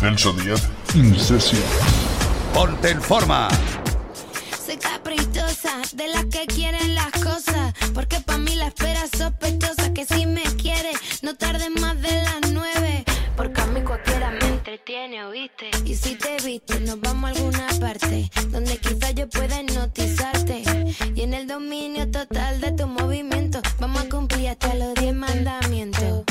Celso Díaz, Incesio. Ponte en forma. Soy caprichosa, de las que quieren las cosas. Porque pa' mí la espera sospechosa. Que si me quiere, no tarde más de las nueve. Porque a mí cualquiera me entretiene, ¿oíste? Y si te viste, nos vamos a alguna parte. Donde quizás yo pueda notizarte. Y en el dominio total de tu movimiento, vamos a cumplir hasta los diez mandamientos.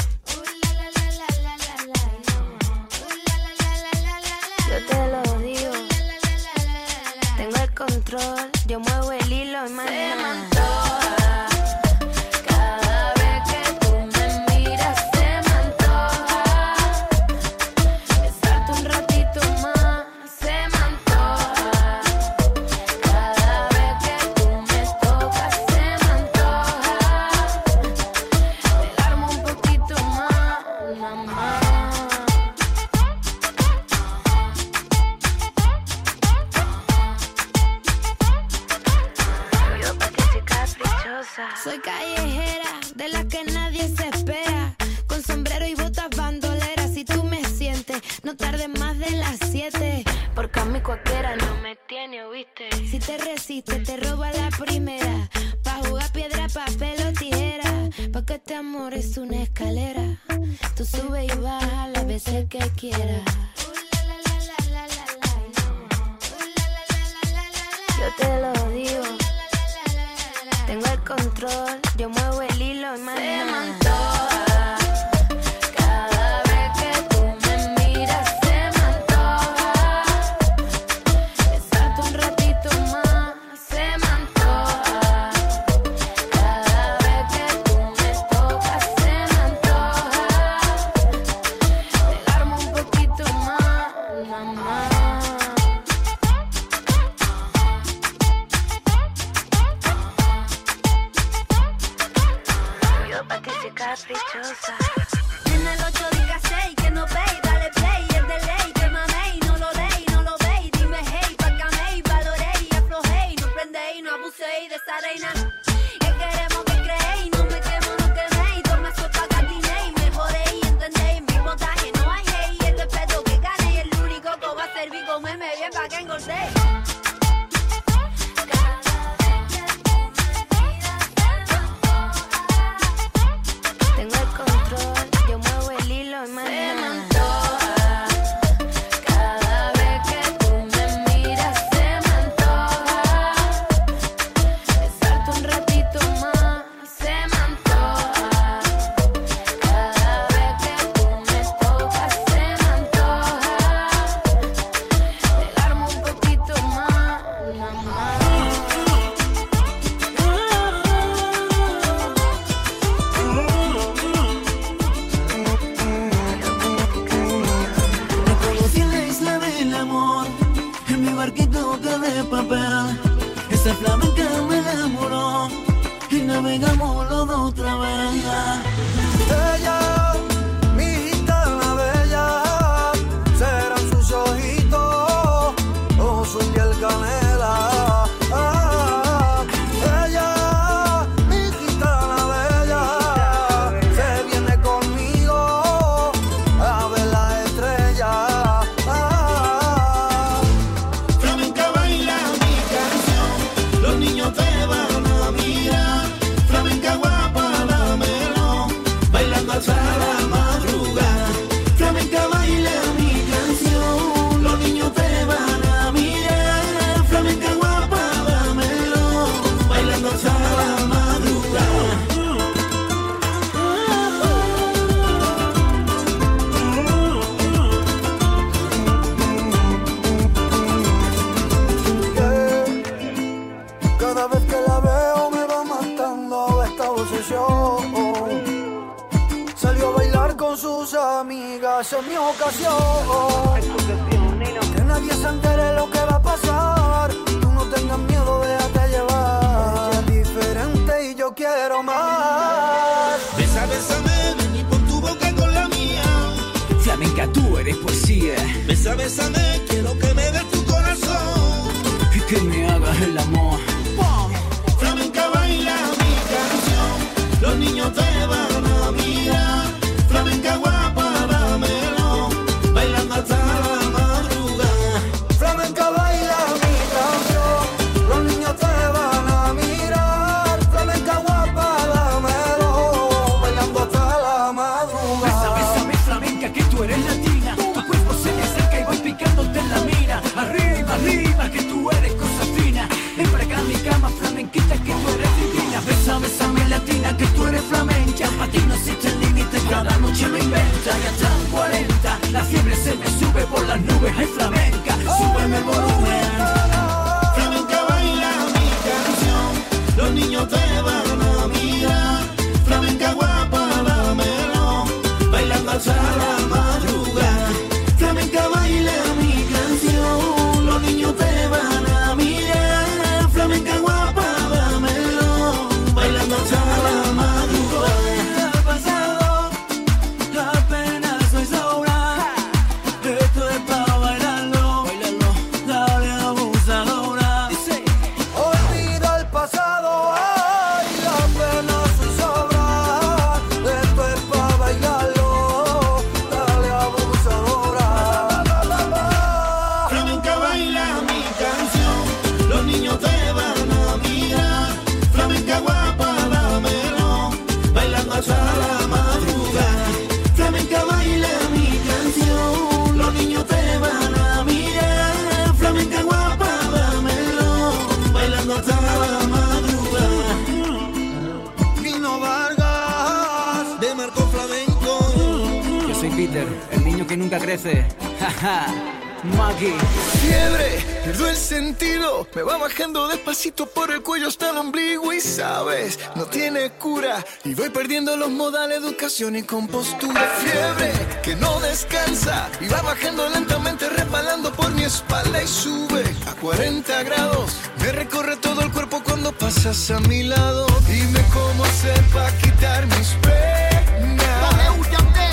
Los modales, educación y compostura. Fiebre que no descansa y va bajando lentamente, resbalando por mi espalda y sube a 40 grados. Me recorre todo el cuerpo cuando pasas a mi lado. Dime cómo hacer para quitar mis penas.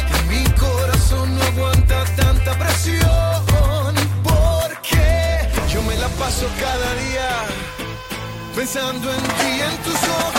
Que mi corazón no aguanta tanta presión. Porque yo me la paso cada día pensando en ti, y en tus ojos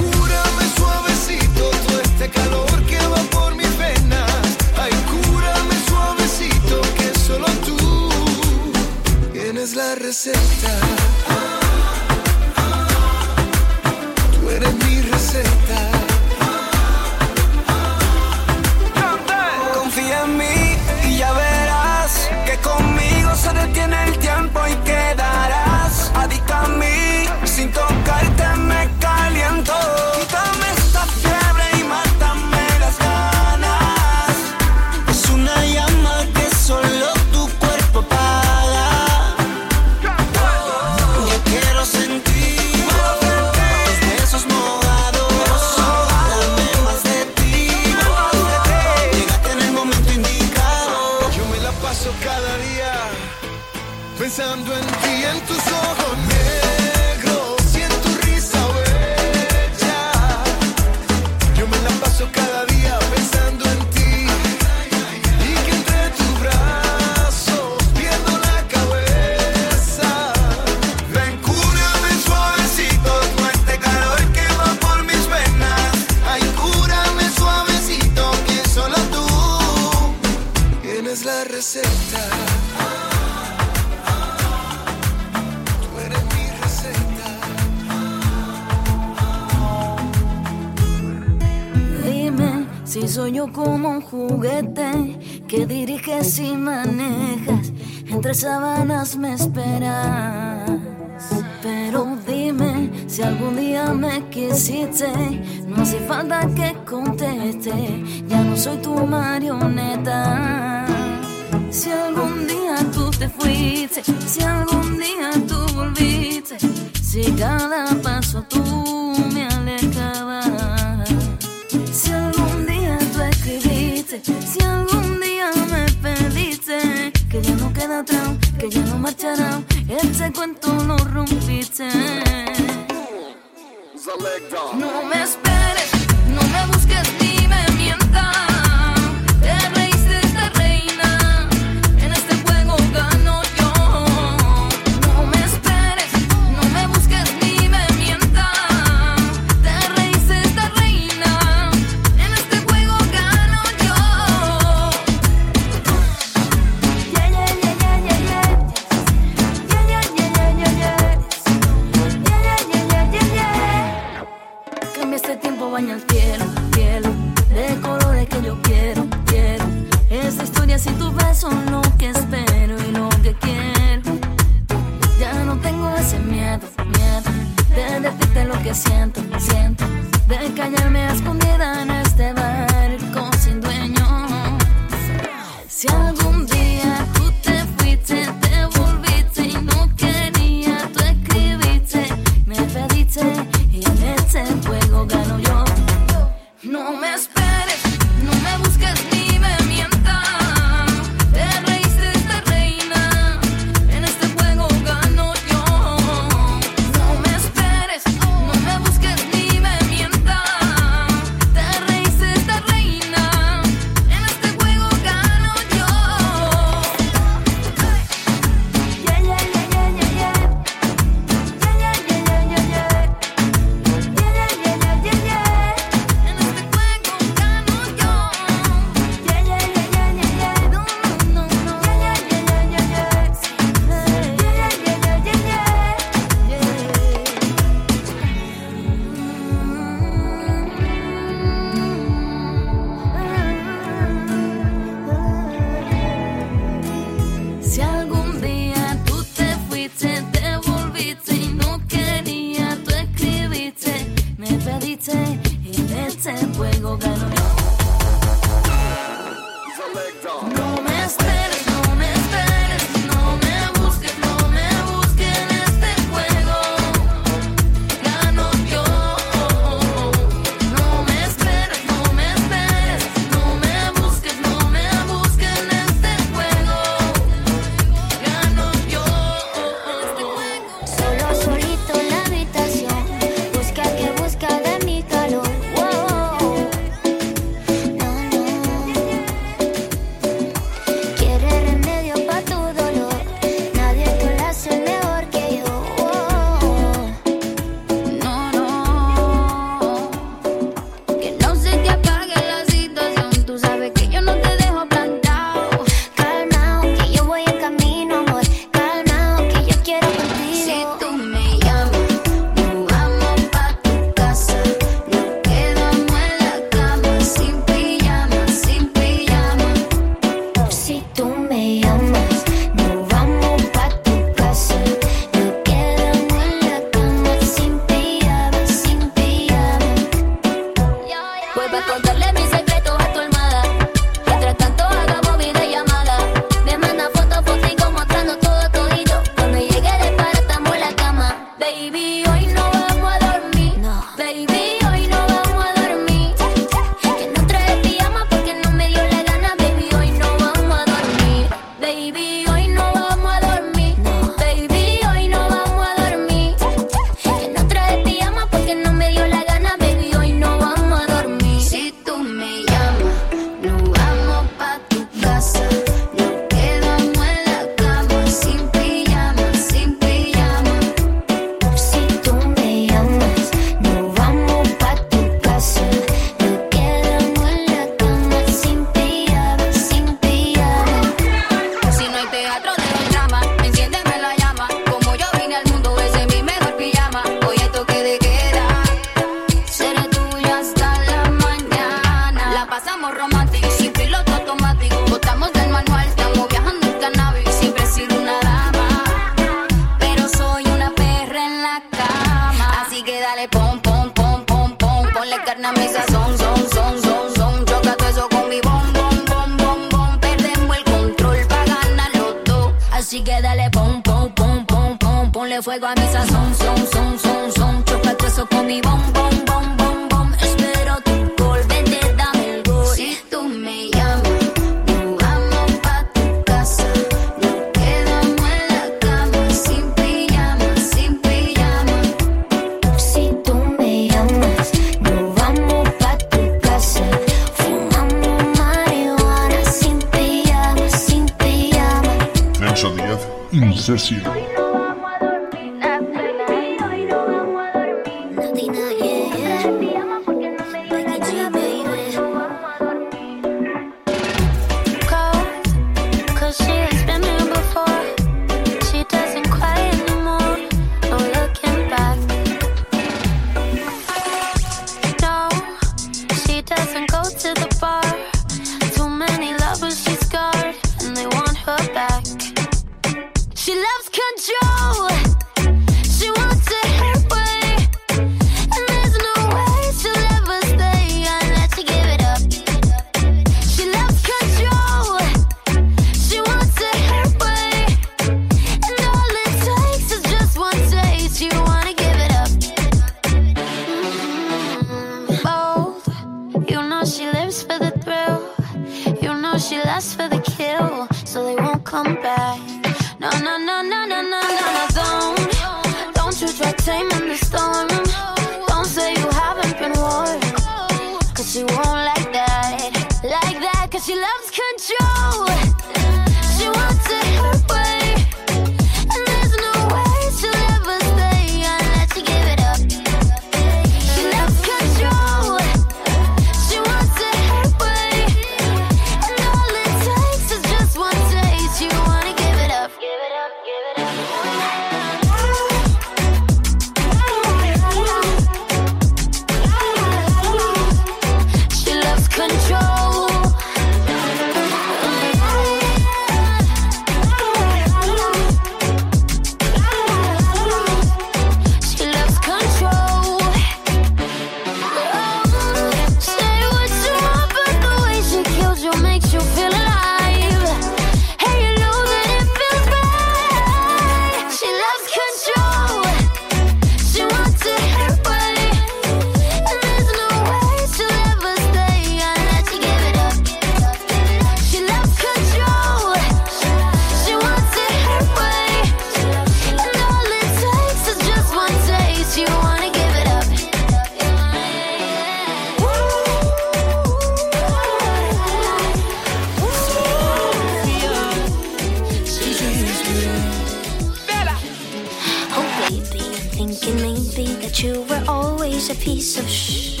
a piece of shh.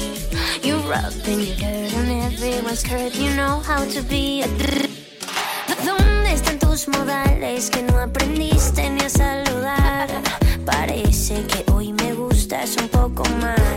You rub and you dirt on everyone's curve. You know how to be a ¿Dónde están tus modales que no aprendiste ni a saludar? Parece que hoy me gustas un poco más.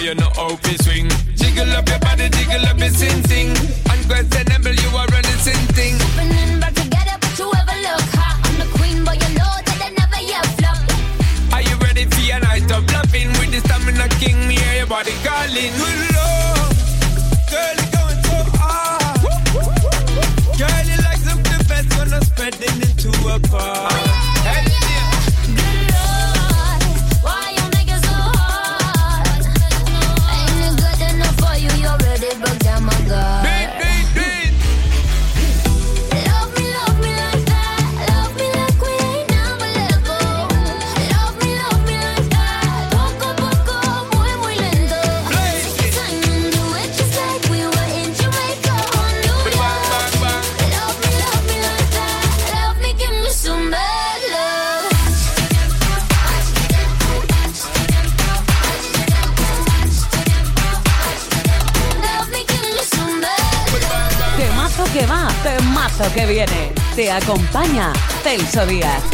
You're not open swing? Celso Díaz.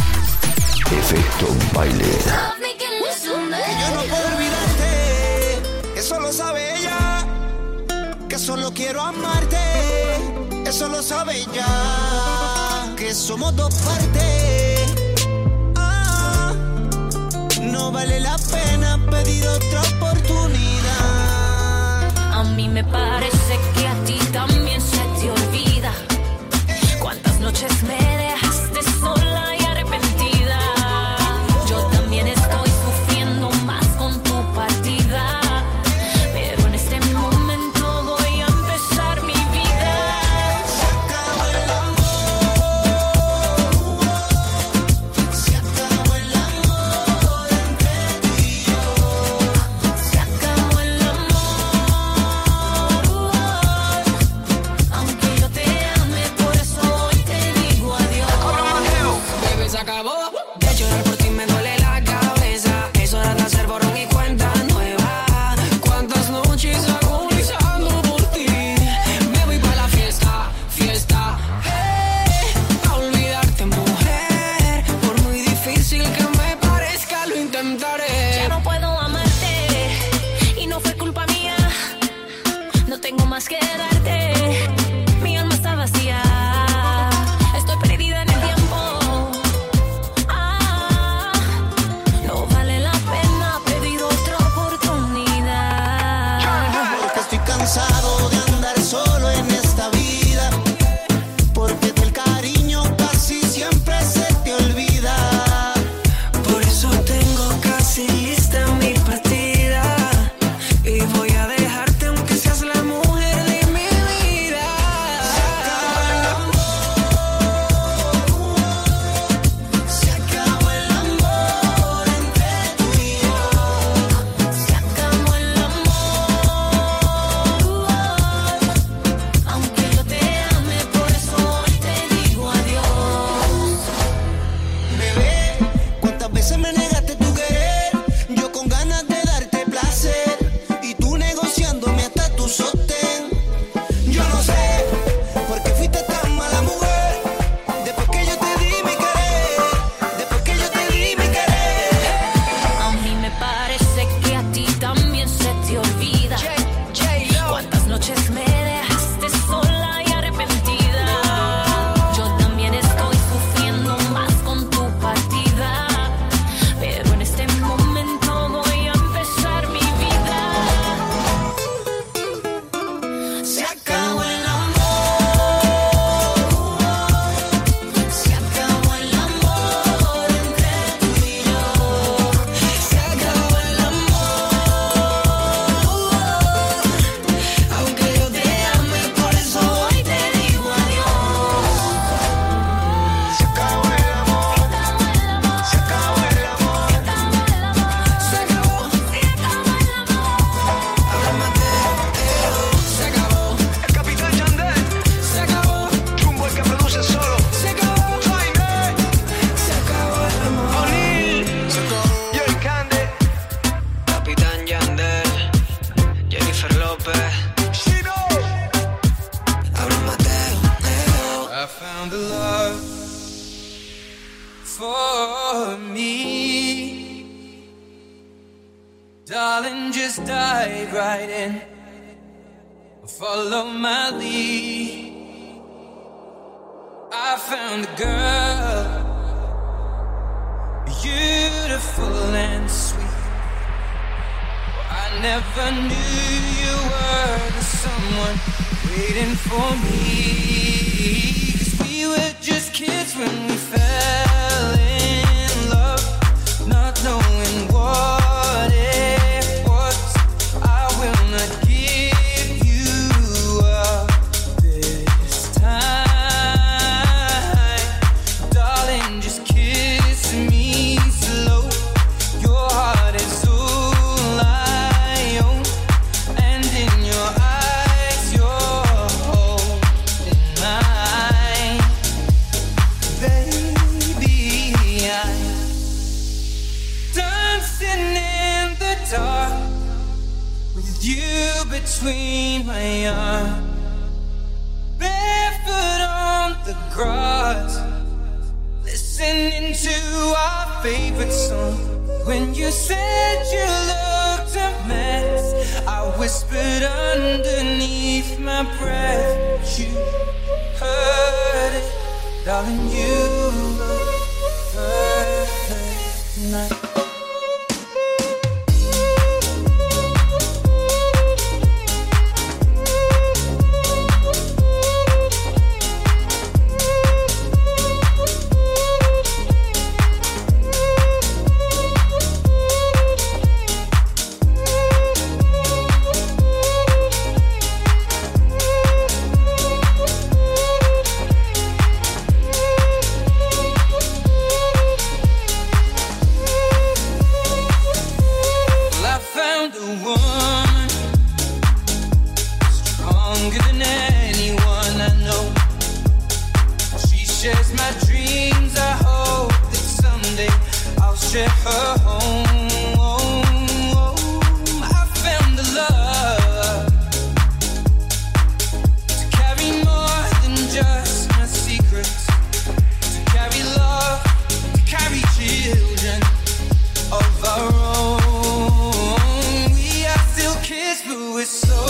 it's so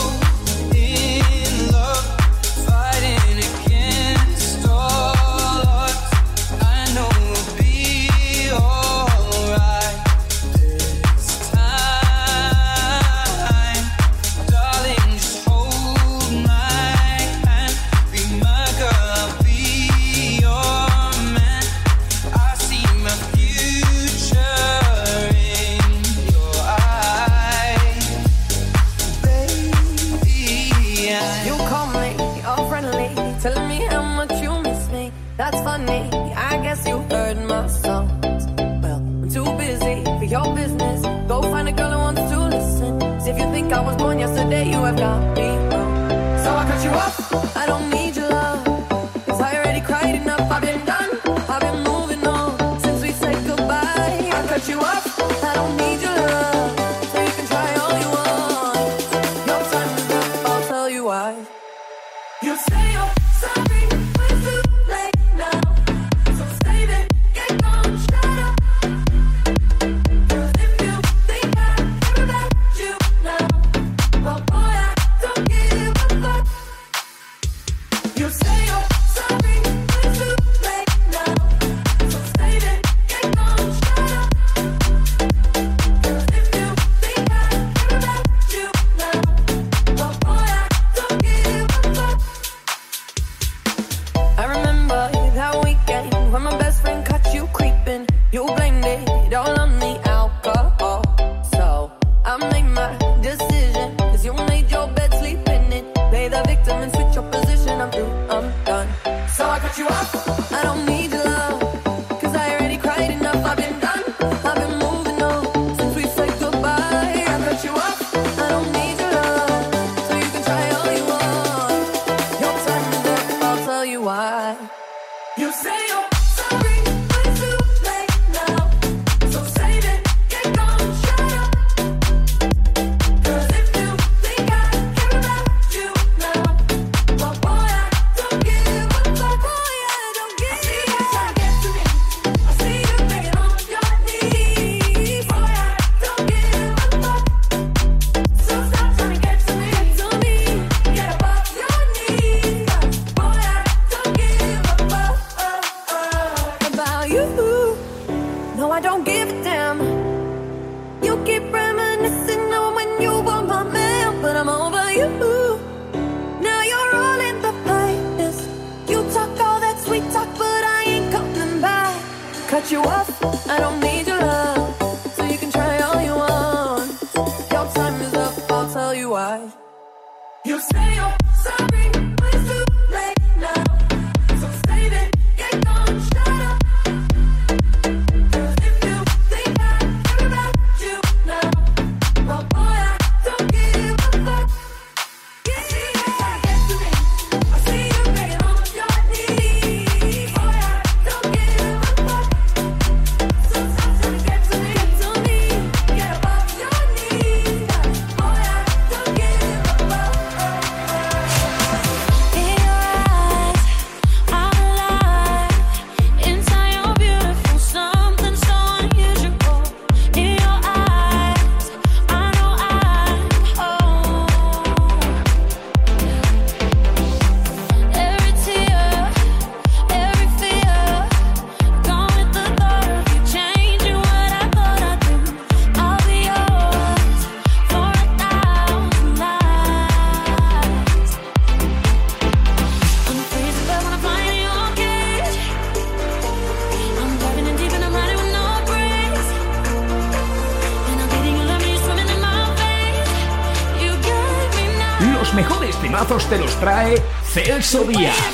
Celso.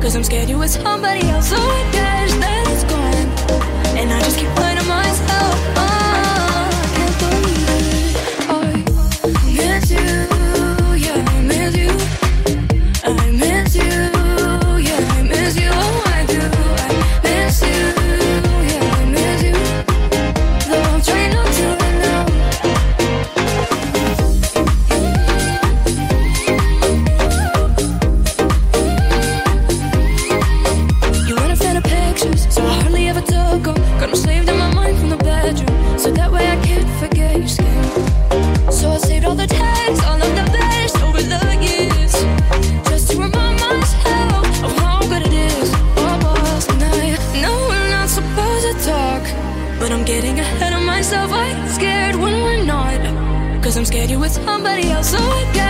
Cause I'm scared you with somebody else. So I guess that it's gone. And I just keep lying to myself. Oh. I'm scared you're with somebody else, so I got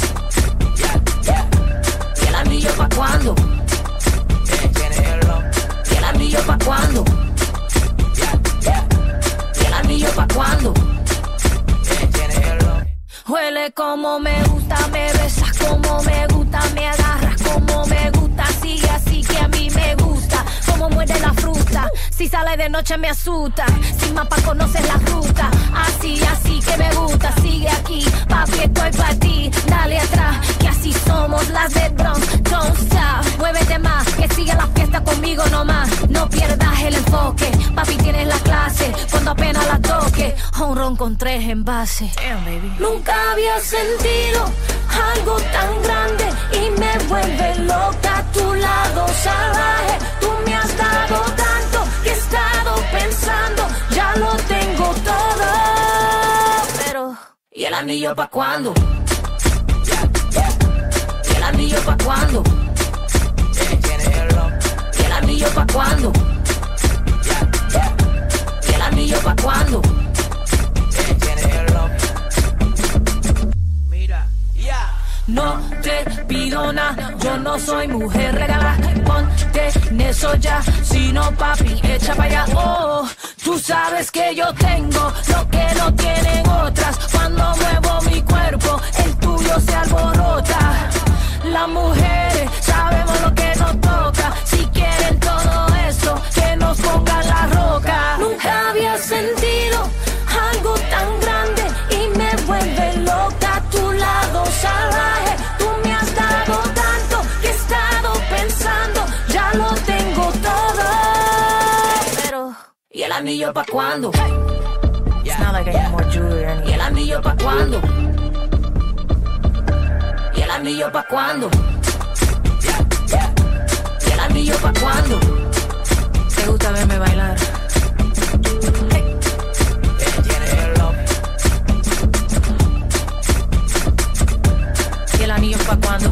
Como me gusta, me besas como me gusta, me agarras como me gusta, sigue así que a mí me gusta, como muerde la fruta, si sale de noche me asusta, sin mapa conoces la ruta, así, así que me gusta, sigue aquí, papi estoy para ti, dale atrás, así somos las de Bronx, don't stop, muévete más, que siga la fiesta conmigo nomás, no pierdas el enfoque, papi tienes la clase, cuando apenas la toque, un ron con tres envases. Nunca había sentido algo tan grande y me vuelve loca a tu lado salvaje. Tú me has dado tanto que he estado pensando, ya lo tengo todo. Pero, ¿y el anillo pa' cuándo? anillo pa' cuándo? ¿Y el anillo pa' cuándo? ¿Y el anillo pa' cuándo? No te pido nada, yo no soy mujer regala. Ponte en eso ya, sino papi, echa para allá. Oh, tú sabes que yo tengo lo que no tienen otras. Cuando muevo mi cuerpo, el tuyo se alborota las mujeres sabemos lo que nos toca. Si quieren todo eso, que nos pongan la roca. Nunca había sentido algo tan grande y me vuelve loca a tu lado salvaje. Tú me has dado tanto que he estado pensando, ya lo tengo todo. Pero, ¿y el anillo pa' cuándo? Hey. Yeah. It's not like I need more jewelry. ¿Y el anillo pa' cuándo? el anillo pa' cuándo? ¿Y el anillo pa' cuándo? Te gusta verme bailar. ¿Y el anillo pa' cuándo?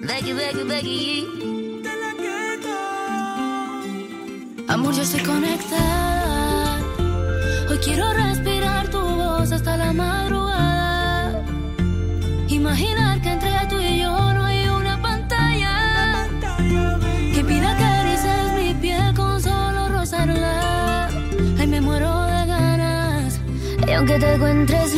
Becky, Becky, Becky. Amor, ya se conecta. Hoy quiero respirar. imaginar que entre tú y yo no hay una pantalla, pantalla que pida caricias mi piel con solo rozarla. Ay, me muero de ganas. Y aunque te encuentres